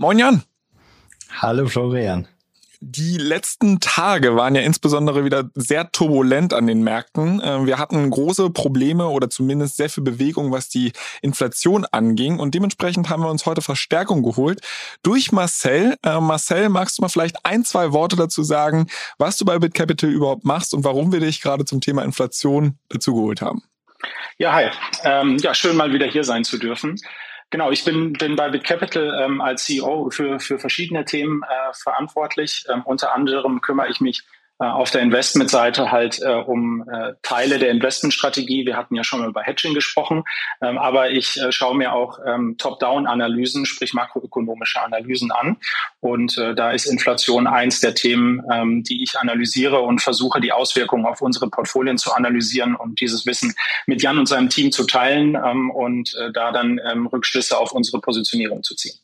Moin Jan. Hallo Florian. Die letzten Tage waren ja insbesondere wieder sehr turbulent an den Märkten. Ähm, wir hatten große Probleme oder zumindest sehr viel Bewegung, was die Inflation anging. Und dementsprechend haben wir uns heute Verstärkung geholt durch Marcel. Äh, Marcel, magst du mal vielleicht ein, zwei Worte dazu sagen, was du bei BitCapital überhaupt machst und warum wir dich gerade zum Thema Inflation dazugeholt haben? Ja, hi. Ähm, ja, schön mal wieder hier sein zu dürfen. Genau, ich bin, bin bei BitCapital ähm, als CEO für, für verschiedene Themen äh, verantwortlich. Ähm, unter anderem kümmere ich mich auf der Investmentseite halt äh, um äh, Teile der Investmentstrategie. Wir hatten ja schon mal über Hedging gesprochen, ähm, aber ich äh, schaue mir auch ähm, Top-Down-Analysen, sprich makroökonomische Analysen an. Und äh, da ist Inflation eins der Themen, ähm, die ich analysiere und versuche, die Auswirkungen auf unsere Portfolien zu analysieren und dieses Wissen mit Jan und seinem Team zu teilen ähm, und äh, da dann ähm, Rückschlüsse auf unsere Positionierung zu ziehen.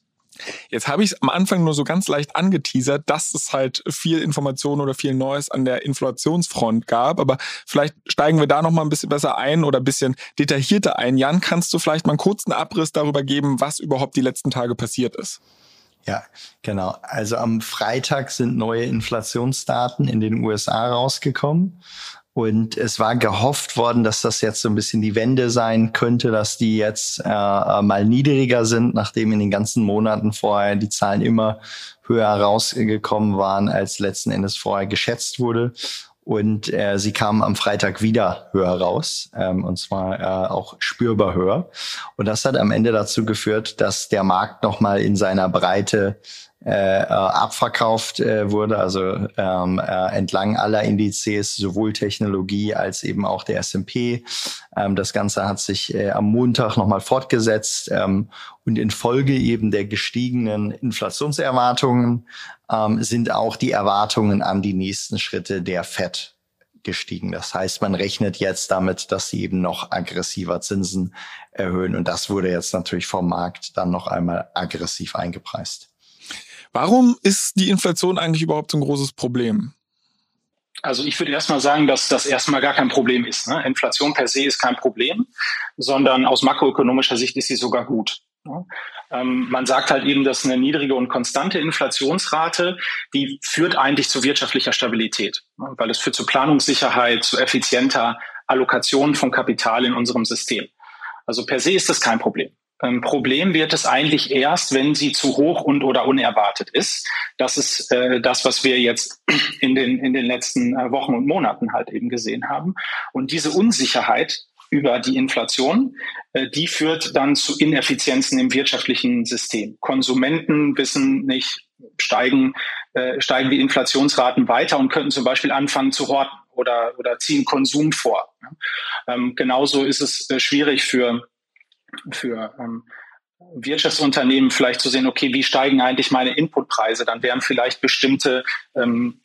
Jetzt habe ich es am Anfang nur so ganz leicht angeteasert, dass es halt viel Information oder viel Neues an der Inflationsfront gab. Aber vielleicht steigen wir da noch mal ein bisschen besser ein oder ein bisschen detaillierter ein. Jan, kannst du vielleicht mal einen kurzen Abriss darüber geben, was überhaupt die letzten Tage passiert ist? Ja, genau. Also am Freitag sind neue Inflationsdaten in den USA rausgekommen. Und es war gehofft worden, dass das jetzt so ein bisschen die Wende sein könnte, dass die jetzt äh, äh, mal niedriger sind, nachdem in den ganzen Monaten vorher die Zahlen immer höher rausgekommen waren, als letzten Endes vorher geschätzt wurde. Und äh, sie kamen am Freitag wieder höher raus, ähm, und zwar äh, auch spürbar höher. Und das hat am Ende dazu geführt, dass der Markt nochmal in seiner Breite äh, äh, abverkauft äh, wurde, also ähm, äh, entlang aller Indizes, sowohl Technologie als eben auch der S&P. Ähm, das Ganze hat sich äh, am Montag nochmal fortgesetzt ähm, und infolge eben der gestiegenen Inflationserwartungen ähm, sind auch die Erwartungen an die nächsten Schritte der FED gestiegen. Das heißt, man rechnet jetzt damit, dass sie eben noch aggressiver Zinsen erhöhen. Und das wurde jetzt natürlich vom Markt dann noch einmal aggressiv eingepreist. Warum ist die Inflation eigentlich überhaupt so ein großes Problem? Also ich würde erstmal sagen, dass das erstmal gar kein Problem ist. Ne? Inflation per se ist kein Problem, sondern aus makroökonomischer Sicht ist sie sogar gut. Ne? Ähm, man sagt halt eben, dass eine niedrige und konstante Inflationsrate, die führt eigentlich zu wirtschaftlicher Stabilität, ne? weil es führt zu Planungssicherheit, zu effizienter Allokation von Kapital in unserem System. Also per se ist das kein Problem. Ein Problem wird es eigentlich erst, wenn sie zu hoch und oder unerwartet ist. Das ist äh, das, was wir jetzt in den, in den letzten äh, Wochen und Monaten halt eben gesehen haben. Und diese Unsicherheit über die Inflation, äh, die führt dann zu Ineffizienzen im wirtschaftlichen System. Konsumenten wissen nicht, steigen, äh, steigen die Inflationsraten weiter und könnten zum Beispiel anfangen zu horten oder, oder ziehen Konsum vor. Ähm, genauso ist es äh, schwierig für für ähm, Wirtschaftsunternehmen vielleicht zu sehen, okay, wie steigen eigentlich meine Inputpreise? Dann wären vielleicht bestimmte ähm,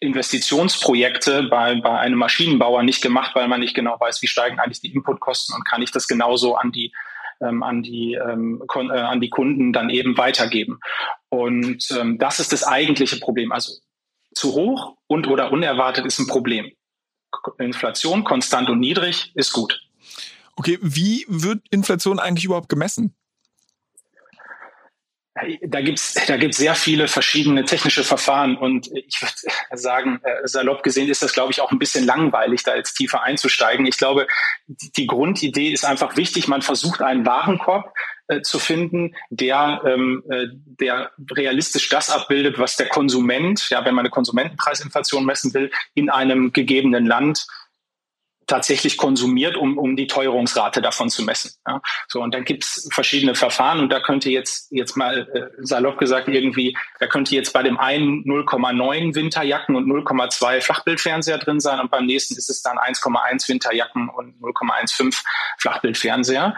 Investitionsprojekte bei, bei einem Maschinenbauer nicht gemacht, weil man nicht genau weiß, wie steigen eigentlich die Inputkosten und kann ich das genauso an die ähm, an die ähm, äh, an die Kunden dann eben weitergeben. Und ähm, das ist das eigentliche Problem. Also zu hoch und oder unerwartet ist ein Problem. Inflation konstant und niedrig ist gut. Okay, wie wird Inflation eigentlich überhaupt gemessen? Da gibt's da gibt's sehr viele verschiedene technische Verfahren und ich würde sagen, äh, salopp gesehen ist das, glaube ich, auch ein bisschen langweilig, da jetzt tiefer einzusteigen. Ich glaube, die Grundidee ist einfach wichtig. Man versucht einen Warenkorb äh, zu finden, der, ähm, äh, der realistisch das abbildet, was der Konsument, ja, wenn man eine Konsumentenpreisinflation messen will, in einem gegebenen Land tatsächlich konsumiert, um, um die Teuerungsrate davon zu messen. Ja. So, und dann gibt's verschiedene Verfahren und da könnte jetzt, jetzt mal äh, salopp gesagt irgendwie, da könnte jetzt bei dem einen 0,9 Winterjacken und 0,2 Flachbildfernseher drin sein und beim nächsten ist es dann 1,1 Winterjacken und 0,15 Flachbildfernseher.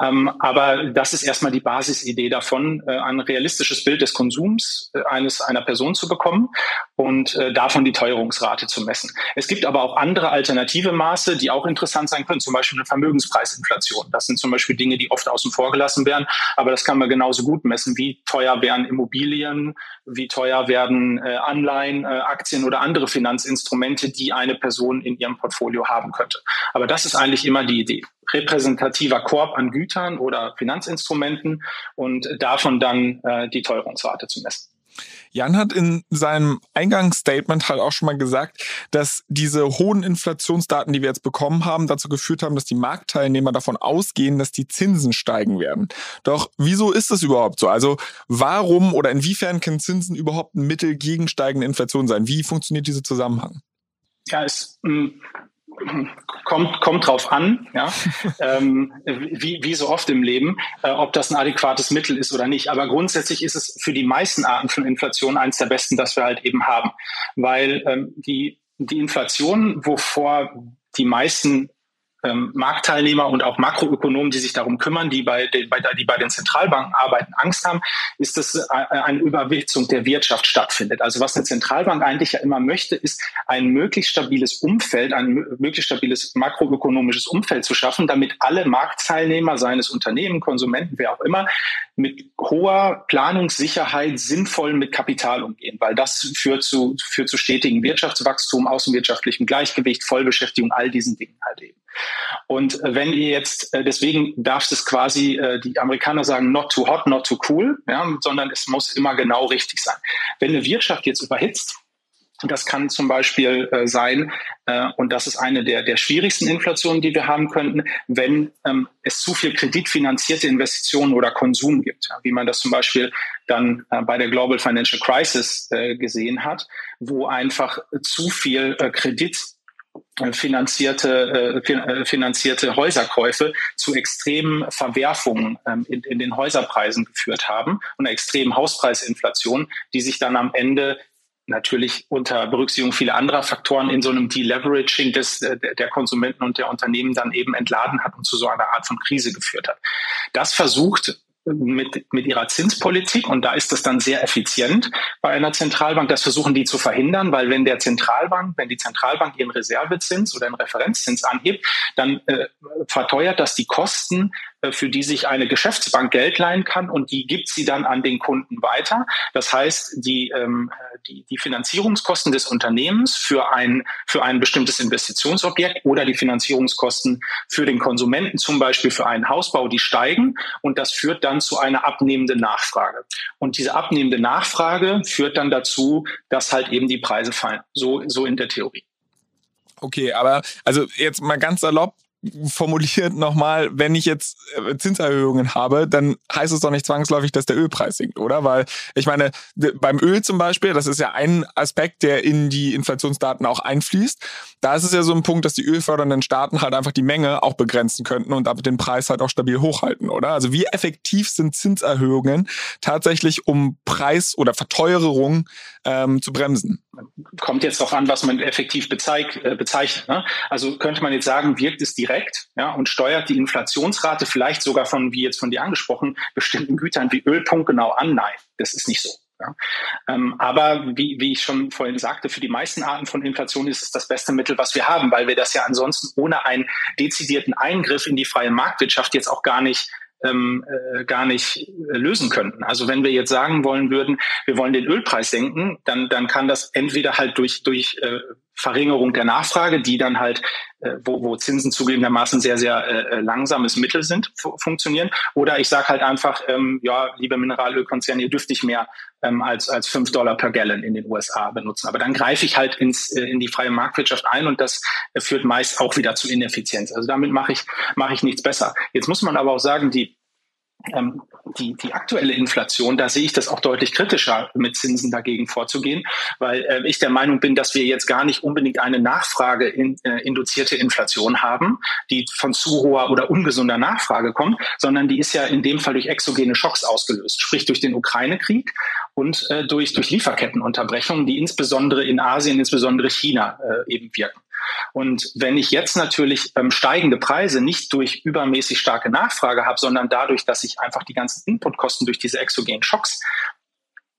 Ähm, aber das ist erstmal die Basisidee davon, äh, ein realistisches Bild des Konsums äh, eines einer Person zu bekommen und äh, davon die Teuerungsrate zu messen. Es gibt aber auch andere alternative Maße, die auch interessant sein können, zum Beispiel eine Vermögenspreisinflation. Das sind zum Beispiel Dinge, die oft außen vor gelassen werden, aber das kann man genauso gut messen. Wie teuer werden Immobilien, wie teuer werden äh, Anleihen, äh, Aktien oder andere Finanzinstrumente, die eine Person in ihrem Portfolio haben könnte. Aber das ist eigentlich immer die Idee repräsentativer Korb an Gütern oder Finanzinstrumenten und davon dann äh, die Teuerungsrate zu messen. Jan hat in seinem Eingangsstatement halt auch schon mal gesagt, dass diese hohen Inflationsdaten, die wir jetzt bekommen haben, dazu geführt haben, dass die Marktteilnehmer davon ausgehen, dass die Zinsen steigen werden. Doch wieso ist das überhaupt so? Also warum oder inwiefern können Zinsen überhaupt ein Mittel gegen steigende Inflation sein? Wie funktioniert dieser Zusammenhang? Ja, es hm, kommt, kommt drauf an, ja, ähm, wie, wie so oft im Leben, äh, ob das ein adäquates Mittel ist oder nicht. Aber grundsätzlich ist es für die meisten Arten von Inflation eines der besten, das wir halt eben haben. Weil ähm, die, die Inflation, wovor die meisten ähm, Marktteilnehmer und auch Makroökonomen, die sich darum kümmern, die bei, den, bei, die bei den Zentralbanken arbeiten, Angst haben, ist, dass äh, eine Überwitzung der Wirtschaft stattfindet. Also was eine Zentralbank eigentlich ja immer möchte, ist ein möglichst stabiles Umfeld, ein möglichst stabiles makroökonomisches Umfeld zu schaffen, damit alle Marktteilnehmer seines Unternehmen, Konsumenten, wer auch immer, mit hoher Planungssicherheit sinnvoll mit Kapital umgehen, weil das führt zu, führt zu stetigem Wirtschaftswachstum, außenwirtschaftlichem Gleichgewicht, Vollbeschäftigung, all diesen Dingen halt eben. Und äh, wenn ihr jetzt, äh, deswegen darf es quasi, äh, die Amerikaner sagen, not too hot, not too cool, ja, sondern es muss immer genau richtig sein. Wenn eine Wirtschaft jetzt überhitzt, das kann zum Beispiel äh, sein, äh, und das ist eine der, der schwierigsten Inflationen, die wir haben könnten, wenn ähm, es zu viel kreditfinanzierte Investitionen oder Konsum gibt, ja, wie man das zum Beispiel dann äh, bei der Global Financial Crisis äh, gesehen hat, wo einfach zu viel äh, Kredit finanzierte, äh, äh, finanzierte Häuserkäufe zu extremen Verwerfungen ähm, in, in den Häuserpreisen geführt haben und einer extremen Hauspreisinflation, die sich dann am Ende natürlich unter Berücksichtigung vieler anderer Faktoren in so einem Deleveraging des, äh, der Konsumenten und der Unternehmen dann eben entladen hat und zu so einer Art von Krise geführt hat. Das versucht mit, mit ihrer Zinspolitik und da ist das dann sehr effizient bei einer Zentralbank. Das versuchen die zu verhindern, weil wenn der Zentralbank, wenn die Zentralbank ihren Reservezins oder einen Referenzzins anhebt, dann äh, verteuert das die Kosten äh, für die sich eine Geschäftsbank Geld leihen kann und die gibt sie dann an den Kunden weiter. Das heißt, die, ähm, die, die Finanzierungskosten des Unternehmens für ein, für ein bestimmtes Investitionsobjekt oder die Finanzierungskosten für den Konsumenten, zum Beispiel für einen Hausbau, die steigen und das führt dann zu einer abnehmenden Nachfrage. Und diese abnehmende Nachfrage führt dann dazu, dass halt eben die Preise fallen. So, so in der Theorie. Okay, aber also jetzt mal ganz salopp, formuliert nochmal, wenn ich jetzt äh, Zinserhöhungen habe, dann heißt es doch nicht zwangsläufig, dass der Ölpreis sinkt, oder? Weil ich meine, beim Öl zum Beispiel, das ist ja ein Aspekt, der in die Inflationsdaten auch einfließt. Da ist es ja so ein Punkt, dass die ölfördernden Staaten halt einfach die Menge auch begrenzen könnten und damit den Preis halt auch stabil hochhalten, oder? Also wie effektiv sind Zinserhöhungen tatsächlich, um Preis- oder Verteuerung ähm, zu bremsen? Kommt jetzt auch an, was man effektiv bezeig, äh, bezeichnet. Ne? Also könnte man jetzt sagen, wirkt es direkt ja, und steuert die Inflationsrate vielleicht sogar von, wie jetzt von dir angesprochen, bestimmten Gütern wie Öl punktgenau an? Nein, das ist nicht so. Ja. Ähm, aber wie, wie ich schon vorhin sagte, für die meisten Arten von Inflation ist es das beste Mittel, was wir haben, weil wir das ja ansonsten ohne einen dezidierten Eingriff in die freie Marktwirtschaft jetzt auch gar nicht ähm, äh, gar nicht äh, lösen könnten. Also wenn wir jetzt sagen wollen würden, wir wollen den Ölpreis senken, dann, dann kann das entweder halt durch, durch äh, Verringerung der Nachfrage, die dann halt, äh, wo, wo Zinsen zugegebenermaßen sehr, sehr äh, äh langsames Mittel sind, funktionieren. Oder ich sage halt einfach, ähm, ja, liebe Mineralölkonzerne, ihr dürft nicht mehr ähm, als, als fünf Dollar per Gallon in den USA benutzen. Aber dann greife ich halt ins, äh, in die freie Marktwirtschaft ein und das äh, führt meist auch wieder zu Ineffizienz. Also damit mache ich, mache ich nichts besser. Jetzt muss man aber auch sagen, die ähm, die, die aktuelle Inflation, da sehe ich das auch deutlich kritischer, mit Zinsen dagegen vorzugehen, weil äh, ich der Meinung bin, dass wir jetzt gar nicht unbedingt eine Nachfrage in, äh, induzierte Inflation haben, die von zu hoher oder ungesunder Nachfrage kommt, sondern die ist ja in dem Fall durch exogene Schocks ausgelöst, sprich durch den Ukraine-Krieg und äh, durch, durch Lieferkettenunterbrechungen, die insbesondere in Asien, insbesondere China äh, eben wirken. Und wenn ich jetzt natürlich ähm, steigende Preise nicht durch übermäßig starke Nachfrage habe, sondern dadurch, dass ich einfach die ganzen Inputkosten durch diese exogenen Schocks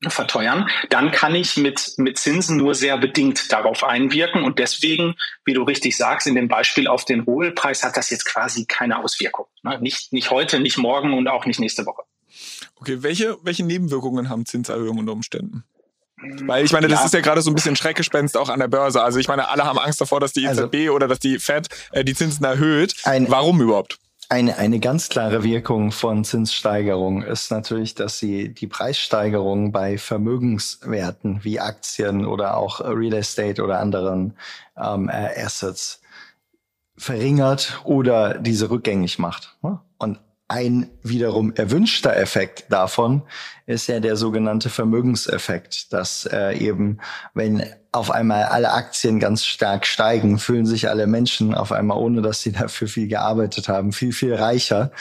verteuern, dann kann ich mit, mit Zinsen nur sehr bedingt darauf einwirken. Und deswegen, wie du richtig sagst, in dem Beispiel auf den Rohölpreis hat das jetzt quasi keine Auswirkung. Ne? Nicht, nicht heute, nicht morgen und auch nicht nächste Woche. Okay, welche, welche Nebenwirkungen haben Zinserhöhungen unter Umständen? Weil ich meine, das ja. ist ja gerade so ein bisschen Schreckgespenst auch an der Börse. Also ich meine, alle haben Angst davor, dass die EZB also, oder dass die Fed äh, die Zinsen erhöht. Ein, Warum überhaupt? Eine, eine ganz klare Wirkung von Zinssteigerung ist natürlich, dass sie die Preissteigerung bei Vermögenswerten wie Aktien oder auch Real Estate oder anderen ähm, äh, Assets verringert oder diese rückgängig macht. Und ein wiederum erwünschter Effekt davon ist ja der sogenannte Vermögenseffekt, dass äh, eben, wenn auf einmal alle Aktien ganz stark steigen, fühlen sich alle Menschen auf einmal, ohne dass sie dafür viel gearbeitet haben, viel, viel reicher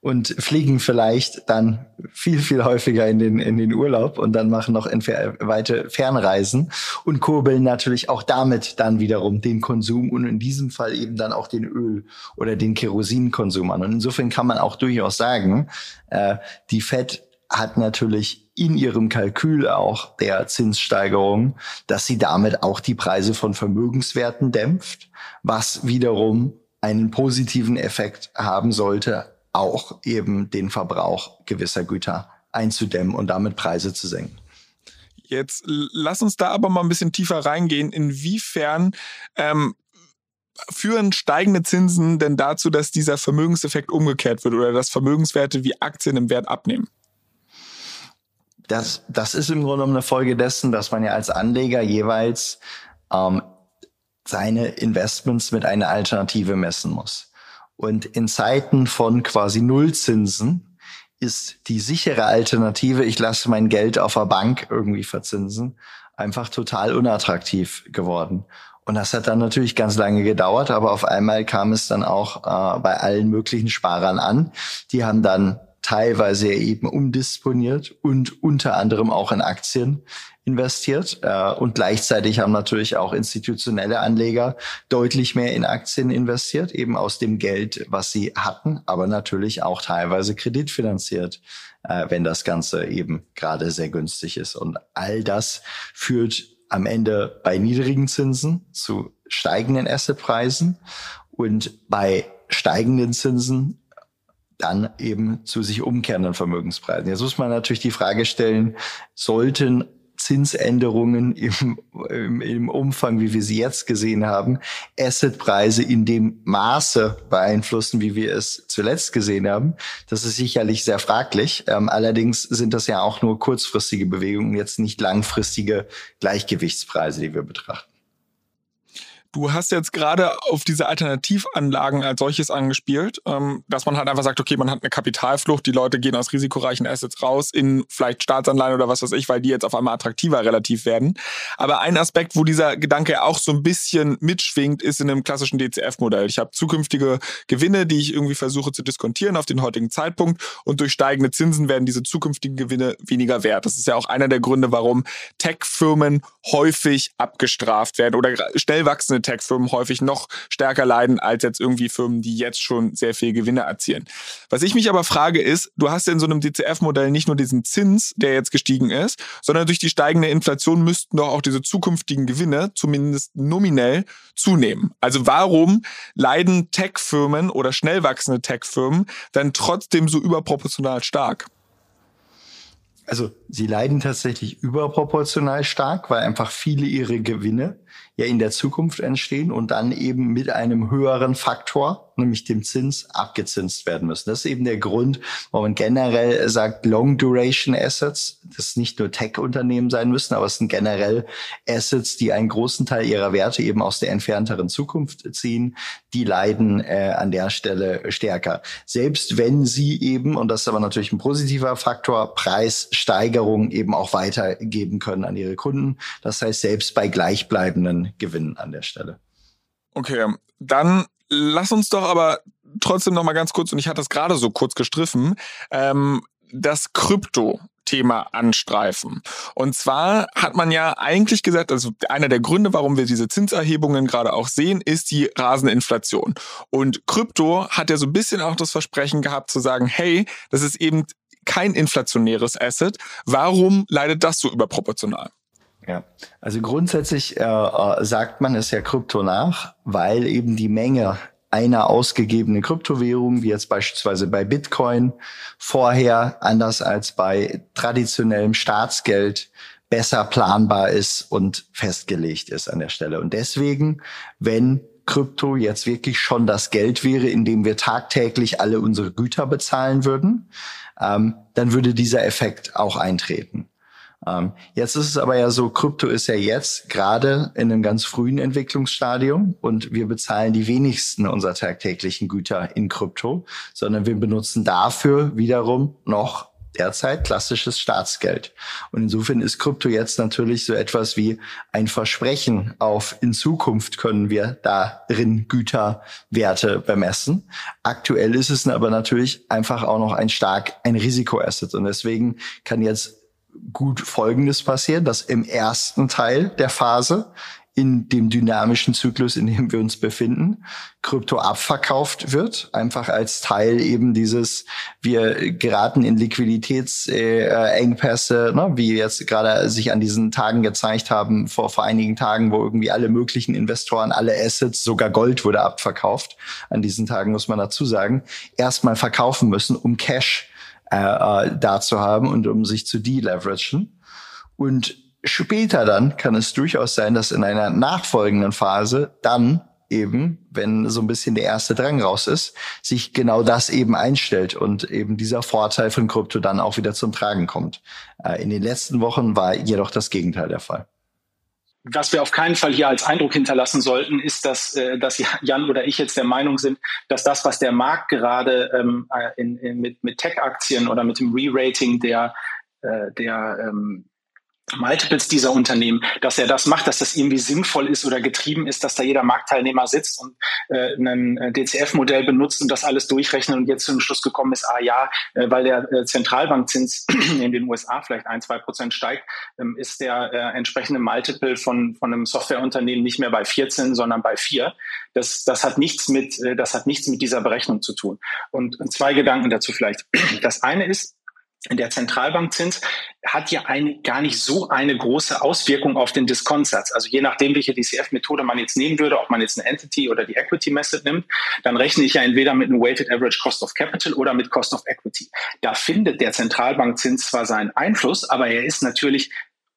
und fliegen vielleicht dann viel, viel häufiger in den, in den Urlaub und dann machen noch weite Fernreisen und kurbeln natürlich auch damit dann wiederum den Konsum und in diesem Fall eben dann auch den Öl- oder den Kerosinkonsum an. Und insofern kann man auch durchaus sagen, äh, die Fed hat natürlich in ihrem Kalkül auch der Zinssteigerung, dass sie damit auch die Preise von Vermögenswerten dämpft, was wiederum einen positiven Effekt haben sollte, auch eben den Verbrauch gewisser Güter einzudämmen und damit Preise zu senken. Jetzt lass uns da aber mal ein bisschen tiefer reingehen. Inwiefern ähm, führen steigende Zinsen denn dazu, dass dieser Vermögenseffekt umgekehrt wird oder dass Vermögenswerte wie Aktien im Wert abnehmen? Das, das ist im Grunde genommen eine Folge dessen, dass man ja als Anleger jeweils ähm, seine Investments mit einer Alternative messen muss. Und in Zeiten von quasi Nullzinsen ist die sichere Alternative, ich lasse mein Geld auf der Bank irgendwie verzinsen, einfach total unattraktiv geworden. Und das hat dann natürlich ganz lange gedauert, aber auf einmal kam es dann auch äh, bei allen möglichen Sparern an. Die haben dann teilweise eben umdisponiert und unter anderem auch in Aktien investiert. Äh, und gleichzeitig haben natürlich auch institutionelle Anleger deutlich mehr in Aktien investiert, eben aus dem Geld, was sie hatten, aber natürlich auch teilweise kreditfinanziert, äh, wenn das Ganze eben gerade sehr günstig ist. Und all das führt am Ende bei niedrigen Zinsen zu steigenden Assetpreisen und bei steigenden Zinsen dann eben zu sich umkehrenden Vermögenspreisen. Jetzt muss man natürlich die Frage stellen, sollten Zinsänderungen im, im, im Umfang, wie wir sie jetzt gesehen haben, Assetpreise in dem Maße beeinflussen, wie wir es zuletzt gesehen haben. Das ist sicherlich sehr fraglich. Ähm, allerdings sind das ja auch nur kurzfristige Bewegungen, jetzt nicht langfristige Gleichgewichtspreise, die wir betrachten. Du hast jetzt gerade auf diese Alternativanlagen als solches angespielt, ähm, dass man halt einfach sagt, okay, man hat eine Kapitalflucht, die Leute gehen aus risikoreichen Assets raus in vielleicht Staatsanleihen oder was weiß ich, weil die jetzt auf einmal attraktiver relativ werden. Aber ein Aspekt, wo dieser Gedanke auch so ein bisschen mitschwingt, ist in einem klassischen DCF-Modell. Ich habe zukünftige Gewinne, die ich irgendwie versuche zu diskontieren auf den heutigen Zeitpunkt und durch steigende Zinsen werden diese zukünftigen Gewinne weniger wert. Das ist ja auch einer der Gründe, warum Tech-Firmen häufig abgestraft werden oder schnell wachsende wachsende Tech-Firmen häufig noch stärker leiden als jetzt irgendwie Firmen, die jetzt schon sehr viel Gewinne erzielen. Was ich mich aber frage ist, du hast ja in so einem DCF-Modell nicht nur diesen Zins, der jetzt gestiegen ist, sondern durch die steigende Inflation müssten doch auch diese zukünftigen Gewinne zumindest nominell zunehmen. Also warum leiden Tech-Firmen oder schnell wachsende Tech-Firmen dann trotzdem so überproportional stark? Also sie leiden tatsächlich überproportional stark, weil einfach viele ihre Gewinne ja in der Zukunft entstehen und dann eben mit einem höheren Faktor nämlich dem Zins, abgezinst werden müssen. Das ist eben der Grund, warum man generell sagt, Long Duration Assets, das nicht nur Tech-Unternehmen sein müssen, aber es sind generell Assets, die einen großen Teil ihrer Werte eben aus der entfernteren Zukunft ziehen, die leiden äh, an der Stelle stärker. Selbst wenn sie eben, und das ist aber natürlich ein positiver Faktor, Preissteigerungen eben auch weitergeben können an ihre Kunden. Das heißt, selbst bei gleichbleibenden Gewinnen an der Stelle. Okay, dann lass uns doch aber trotzdem noch mal ganz kurz, und ich hatte das gerade so kurz gestriffen, ähm, das Krypto Thema anstreifen. Und zwar hat man ja eigentlich gesagt, also einer der Gründe, warum wir diese Zinserhebungen gerade auch sehen, ist die rasende Inflation. Und Krypto hat ja so ein bisschen auch das Versprechen gehabt zu sagen, hey, das ist eben kein inflationäres Asset. Warum leidet das so überproportional? Ja, also grundsätzlich äh, äh, sagt man es ja Krypto nach, weil eben die Menge einer ausgegebenen Kryptowährung, wie jetzt beispielsweise bei Bitcoin, vorher anders als bei traditionellem Staatsgeld besser planbar ist und festgelegt ist an der Stelle. Und deswegen, wenn Krypto jetzt wirklich schon das Geld wäre, in dem wir tagtäglich alle unsere Güter bezahlen würden, ähm, dann würde dieser Effekt auch eintreten. Ähm, jetzt ist es aber ja so, Krypto ist ja jetzt gerade in einem ganz frühen Entwicklungsstadium und wir bezahlen die wenigsten unserer tagtäglichen Güter in Krypto, sondern wir benutzen dafür wiederum noch derzeit klassisches Staatsgeld. Und insofern ist Krypto jetzt natürlich so etwas wie ein Versprechen auf in Zukunft können wir darin Güterwerte bemessen. Aktuell ist es aber natürlich einfach auch noch ein stark ein Risikoasset und deswegen kann jetzt gut Folgendes passieren, dass im ersten Teil der Phase in dem dynamischen Zyklus, in dem wir uns befinden, Krypto abverkauft wird, einfach als Teil eben dieses, wir geraten in Liquiditätsengpässe, äh, ne, wie jetzt gerade sich an diesen Tagen gezeigt haben, vor, vor einigen Tagen, wo irgendwie alle möglichen Investoren, alle Assets, sogar Gold wurde abverkauft. An diesen Tagen muss man dazu sagen, erstmal verkaufen müssen, um Cash äh, da zu haben und um sich zu deleveragen. Und später dann kann es durchaus sein, dass in einer nachfolgenden Phase dann eben, wenn so ein bisschen der erste Drang raus ist, sich genau das eben einstellt und eben dieser Vorteil von Krypto dann auch wieder zum Tragen kommt. Äh, in den letzten Wochen war jedoch das Gegenteil der Fall was wir auf keinen Fall hier als Eindruck hinterlassen sollten, ist, dass, äh, dass Jan oder ich jetzt der Meinung sind, dass das, was der Markt gerade ähm, äh, in, in, mit, mit Tech-Aktien oder mit dem Re-Rating der, äh, der ähm, Multiples dieser Unternehmen, dass er das macht, dass das irgendwie sinnvoll ist oder getrieben ist, dass da jeder Marktteilnehmer sitzt und äh, ein äh, DCF-Modell benutzt und das alles durchrechnet und jetzt zum Schluss gekommen ist, ah ja, äh, weil der äh, Zentralbankzins in den USA vielleicht ein, zwei Prozent steigt, ähm, ist der äh, entsprechende Multiple von, von einem Softwareunternehmen nicht mehr bei 14, sondern bei 4. Das, das hat nichts mit, äh, das hat nichts mit dieser Berechnung zu tun. Und, und zwei Gedanken dazu vielleicht. Das eine ist, der Zentralbankzins hat ja eine, gar nicht so eine große Auswirkung auf den Diskontsatz. Also je nachdem, welche DCF-Methode man jetzt nehmen würde, ob man jetzt eine Entity oder die Equity Method nimmt, dann rechne ich ja entweder mit einem Weighted Average Cost of Capital oder mit Cost of Equity. Da findet der Zentralbankzins zwar seinen Einfluss, aber er ist natürlich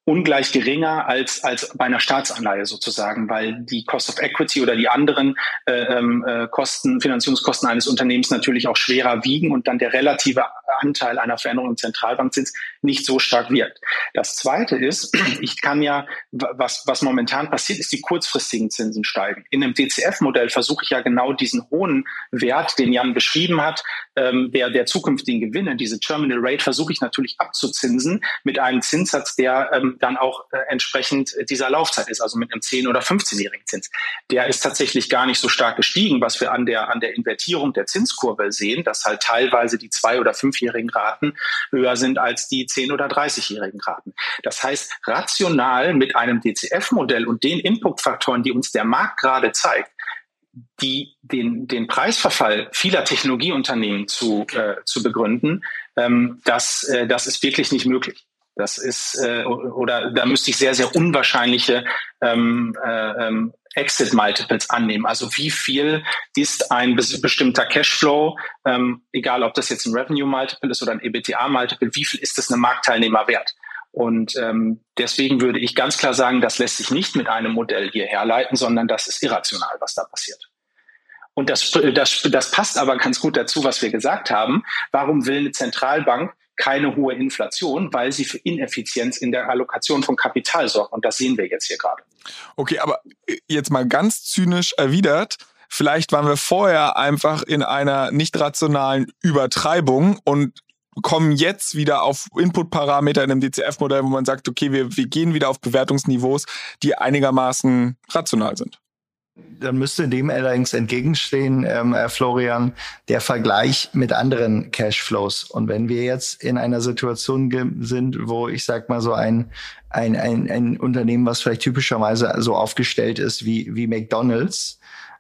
ungleich geringer als, als bei einer Staatsanleihe sozusagen, weil die Cost of Equity oder die anderen äh, ähm, äh, Kosten, Finanzierungskosten eines Unternehmens natürlich auch schwerer wiegen und dann der relative Anteil einer Veränderung im Zentralbankzins nicht so stark wirkt. Das Zweite ist, ich kann ja, was, was momentan passiert, ist, die kurzfristigen Zinsen steigen. In einem DCF-Modell versuche ich ja genau diesen hohen Wert, den Jan beschrieben hat, ähm, der, der zukünftigen Gewinne, diese Terminal Rate, versuche ich natürlich abzuzinsen mit einem Zinssatz, der ähm, dann auch äh, entsprechend dieser Laufzeit ist, also mit einem 10- oder 15-jährigen Zins. Der ist tatsächlich gar nicht so stark gestiegen, was wir an der, an der Invertierung der Zinskurve sehen, dass halt teilweise die zwei- oder fünfjährigen Raten höher sind als die 10- oder 30-jährigen Raten. Das heißt, rational mit einem DCF-Modell und den Inputfaktoren, die uns der Markt gerade zeigt, die, den, den Preisverfall vieler Technologieunternehmen zu, äh, zu begründen, ähm, das, äh, das ist wirklich nicht möglich. Das ist, äh, oder da müsste ich sehr, sehr unwahrscheinliche ähm, äh, ähm, Exit-Multiples annehmen. Also wie viel ist ein bestimmter Cashflow, ähm, egal ob das jetzt ein Revenue-Multiple ist oder ein EBITDA-Multiple, wie viel ist das einem Marktteilnehmer wert? Und ähm, deswegen würde ich ganz klar sagen, das lässt sich nicht mit einem Modell hier herleiten, sondern das ist irrational, was da passiert. Und das, das, das passt aber ganz gut dazu, was wir gesagt haben. Warum will eine Zentralbank keine hohe Inflation? Weil sie für Ineffizienz in der Allokation von Kapital sorgt. Und das sehen wir jetzt hier gerade. Okay, aber jetzt mal ganz zynisch erwidert. Vielleicht waren wir vorher einfach in einer nicht rationalen Übertreibung und kommen jetzt wieder auf Inputparameter in einem DCF-Modell, wo man sagt, okay, wir, wir gehen wieder auf Bewertungsniveaus, die einigermaßen rational sind. Dann müsste dem allerdings entgegenstehen, ähm, Herr Florian, der Vergleich mit anderen Cashflows. Und wenn wir jetzt in einer Situation sind, wo ich sag mal so ein, ein, ein, ein Unternehmen, was vielleicht typischerweise so aufgestellt ist wie, wie McDonalds,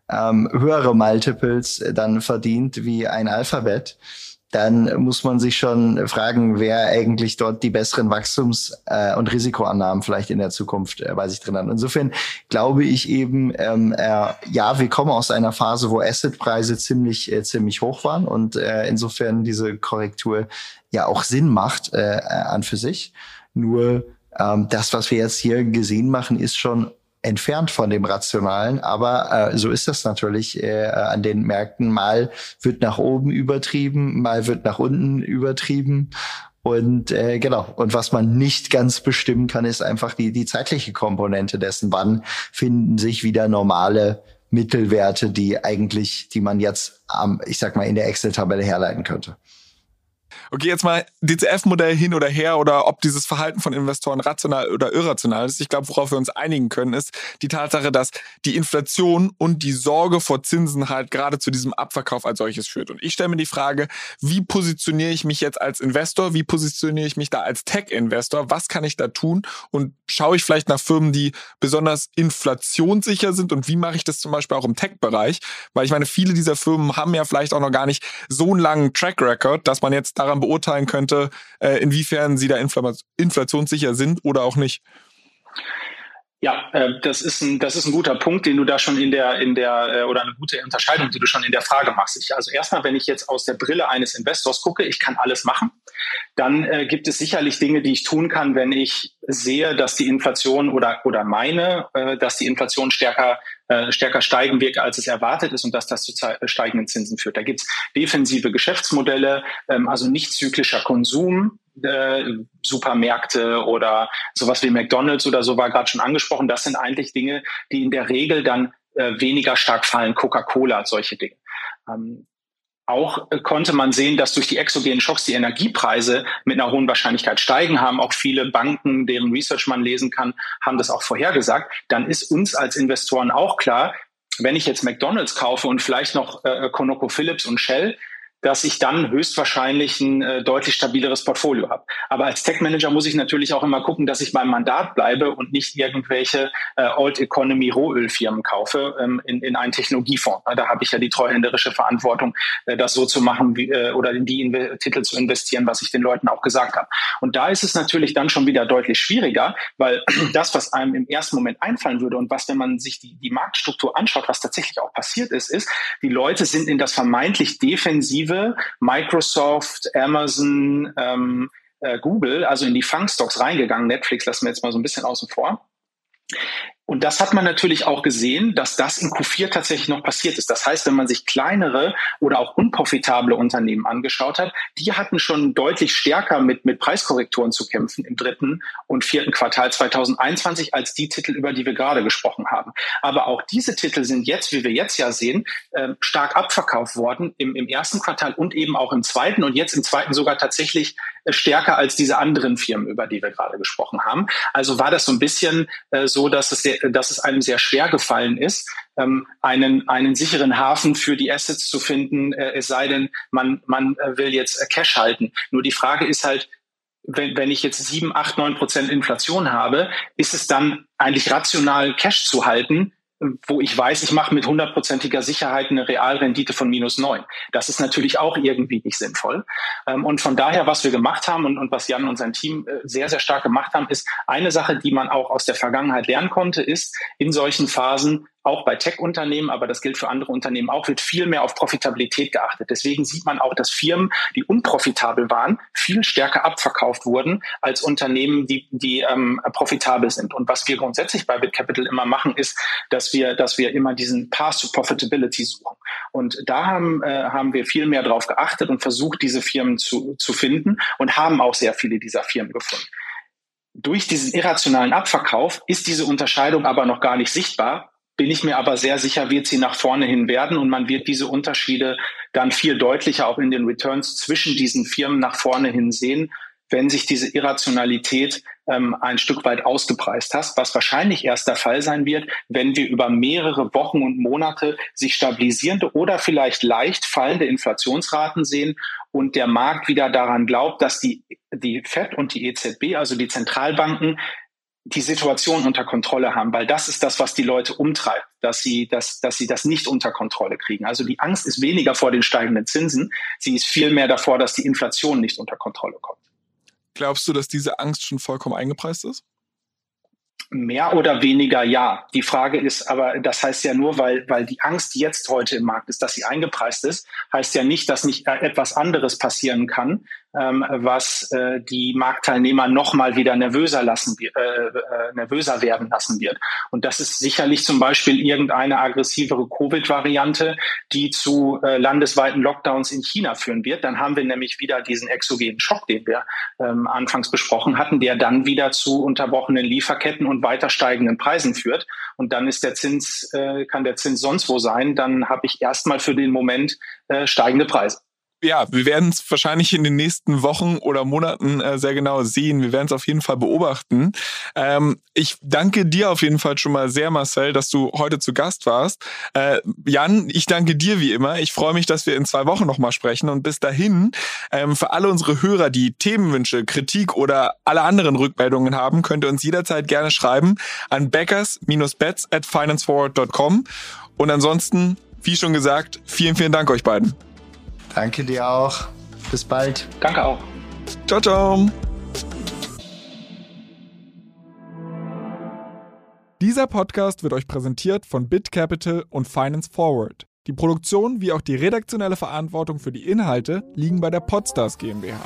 ähm, höhere Multiples dann verdient wie ein Alphabet, dann muss man sich schon fragen, wer eigentlich dort die besseren Wachstums- äh, und Risikoannahmen vielleicht in der Zukunft äh, bei sich drin hat. Insofern glaube ich eben, ähm, äh, ja, wir kommen aus einer Phase, wo Assetpreise ziemlich, äh, ziemlich hoch waren und äh, insofern diese Korrektur ja auch Sinn macht äh, an für sich. Nur ähm, das, was wir jetzt hier gesehen machen, ist schon entfernt von dem Rationalen, aber äh, so ist das natürlich äh, an den Märkten. Mal wird nach oben übertrieben, mal wird nach unten übertrieben. Und äh, genau, und was man nicht ganz bestimmen kann, ist einfach die, die zeitliche Komponente dessen. Wann finden sich wieder normale Mittelwerte, die eigentlich, die man jetzt, ähm, ich sag mal, in der Excel-Tabelle herleiten könnte. Okay, jetzt mal DCF-Modell hin oder her oder ob dieses Verhalten von Investoren rational oder irrational ist. Ich glaube, worauf wir uns einigen können, ist die Tatsache, dass die Inflation und die Sorge vor Zinsen halt gerade zu diesem Abverkauf als solches führt. Und ich stelle mir die Frage, wie positioniere ich mich jetzt als Investor? Wie positioniere ich mich da als Tech-Investor? Was kann ich da tun? Und schaue ich vielleicht nach Firmen, die besonders inflationssicher sind? Und wie mache ich das zum Beispiel auch im Tech-Bereich? Weil ich meine, viele dieser Firmen haben ja vielleicht auch noch gar nicht so einen langen Track Record, dass man jetzt daran beurteilen könnte, äh, inwiefern sie da inflationssicher sind oder auch nicht. Ja, äh, das ist ein das ist ein guter Punkt, den du da schon in der in der äh, oder eine gute Unterscheidung, die du schon in der Frage machst. Ich, also erstmal, wenn ich jetzt aus der Brille eines Investors gucke, ich kann alles machen, dann äh, gibt es sicherlich Dinge, die ich tun kann, wenn ich sehe, dass die Inflation oder oder meine, äh, dass die Inflation stärker äh, stärker steigen wird, als es erwartet ist und dass das zu steigenden Zinsen führt. Da gibt's defensive Geschäftsmodelle, ähm, also nicht zyklischer Konsum, äh, Supermärkte oder sowas wie McDonald's oder so war gerade schon angesprochen. Das sind eigentlich Dinge, die in der Regel dann äh, weniger stark fallen. Coca-Cola, solche Dinge. Ähm, auch äh, konnte man sehen, dass durch die exogenen Schocks die Energiepreise mit einer hohen Wahrscheinlichkeit steigen, haben auch viele Banken, deren Research man lesen kann, haben das auch vorhergesagt. Dann ist uns als Investoren auch klar, wenn ich jetzt McDonald's kaufe und vielleicht noch äh, ConocoPhillips und Shell, dass ich dann höchstwahrscheinlich ein äh, deutlich stabileres Portfolio habe. Aber als Tech-Manager muss ich natürlich auch immer gucken, dass ich beim Mandat bleibe und nicht irgendwelche äh, Old Economy Rohölfirmen kaufe ähm, in, in einen Technologiefonds. Da habe ich ja die treuhänderische Verantwortung, äh, das so zu machen wie, äh, oder in die Inve Titel zu investieren, was ich den Leuten auch gesagt habe. Und da ist es natürlich dann schon wieder deutlich schwieriger, weil das, was einem im ersten Moment einfallen würde und was, wenn man sich die, die Marktstruktur anschaut, was tatsächlich auch passiert ist, ist, die Leute sind in das vermeintlich defensive inklusive Microsoft, Amazon, ähm, äh, Google, also in die Funkstocks reingegangen. Netflix lassen wir jetzt mal so ein bisschen außen vor. Und das hat man natürlich auch gesehen, dass das in Q4 tatsächlich noch passiert ist. Das heißt, wenn man sich kleinere oder auch unprofitable Unternehmen angeschaut hat, die hatten schon deutlich stärker mit, mit Preiskorrekturen zu kämpfen im dritten und vierten Quartal 2021 als die Titel, über die wir gerade gesprochen haben. Aber auch diese Titel sind jetzt, wie wir jetzt ja sehen, ähm, stark abverkauft worden im, im ersten Quartal und eben auch im zweiten und jetzt im zweiten sogar tatsächlich stärker als diese anderen Firmen, über die wir gerade gesprochen haben. Also war das so ein bisschen äh, so, dass es, sehr, dass es einem sehr schwer gefallen ist, ähm, einen, einen sicheren Hafen für die Assets zu finden, äh, es sei denn, man, man äh, will jetzt äh, Cash halten. Nur die Frage ist halt, wenn, wenn ich jetzt sieben, acht, neun Prozent Inflation habe, ist es dann eigentlich rational, Cash zu halten, wo ich weiß, ich mache mit hundertprozentiger Sicherheit eine Realrendite von minus neun. Das ist natürlich auch irgendwie nicht sinnvoll. Ähm, und von daher, was wir gemacht haben und, und was Jan und sein Team äh, sehr, sehr stark gemacht haben, ist eine Sache, die man auch aus der Vergangenheit lernen konnte, ist in solchen Phasen auch bei Tech-Unternehmen, aber das gilt für andere Unternehmen auch, wird viel mehr auf Profitabilität geachtet. Deswegen sieht man auch, dass Firmen, die unprofitabel waren, viel stärker abverkauft wurden als Unternehmen, die, die ähm, profitabel sind. Und was wir grundsätzlich bei BitCapital immer machen, ist, dass wir, dass wir immer diesen Path to Profitability suchen. Und da haben, äh, haben wir viel mehr drauf geachtet und versucht, diese Firmen zu, zu finden und haben auch sehr viele dieser Firmen gefunden. Durch diesen irrationalen Abverkauf ist diese Unterscheidung aber noch gar nicht sichtbar, bin ich mir aber sehr sicher, wird sie nach vorne hin werden und man wird diese Unterschiede dann viel deutlicher auch in den Returns zwischen diesen Firmen nach vorne hin sehen, wenn sich diese Irrationalität ähm, ein Stück weit ausgepreist hast, was wahrscheinlich erst der Fall sein wird, wenn wir über mehrere Wochen und Monate sich stabilisierende oder vielleicht leicht fallende Inflationsraten sehen und der Markt wieder daran glaubt, dass die, die FED und die EZB, also die Zentralbanken, die Situation unter Kontrolle haben, weil das ist das, was die Leute umtreibt, dass sie, dass, dass sie das nicht unter Kontrolle kriegen. Also die Angst ist weniger vor den steigenden Zinsen, sie ist viel mehr davor, dass die Inflation nicht unter Kontrolle kommt. Glaubst du, dass diese Angst schon vollkommen eingepreist ist? Mehr oder weniger ja. Die Frage ist aber, das heißt ja nur, weil, weil die Angst jetzt heute im Markt ist, dass sie eingepreist ist, heißt ja nicht, dass nicht etwas anderes passieren kann, ähm, was äh, die Marktteilnehmer noch mal wieder nervöser lassen, äh, äh, nervöser werden lassen wird. Und das ist sicherlich zum Beispiel irgendeine aggressivere Covid-Variante, die zu äh, landesweiten Lockdowns in China führen wird. Dann haben wir nämlich wieder diesen exogenen Schock, den wir ähm, anfangs besprochen hatten, der dann wieder zu unterbrochenen Lieferketten und weiter steigenden Preisen führt. Und dann ist der Zins, äh, kann der Zins sonst wo sein. Dann habe ich erstmal für den Moment äh, steigende Preise ja, wir werden es wahrscheinlich in den nächsten Wochen oder Monaten äh, sehr genau sehen. Wir werden es auf jeden Fall beobachten. Ähm, ich danke dir auf jeden Fall schon mal sehr, Marcel, dass du heute zu Gast warst. Äh, Jan, ich danke dir wie immer. Ich freue mich, dass wir in zwei Wochen nochmal sprechen. Und bis dahin, ähm, für alle unsere Hörer, die Themenwünsche, Kritik oder alle anderen Rückmeldungen haben, könnt ihr uns jederzeit gerne schreiben an backers-bets at financeforward.com. Und ansonsten, wie schon gesagt, vielen, vielen Dank euch beiden. Danke dir auch. Bis bald. Danke auch. Ciao, ciao. Dieser Podcast wird euch präsentiert von BitCapital und Finance Forward. Die Produktion wie auch die redaktionelle Verantwortung für die Inhalte liegen bei der Podstars GmbH.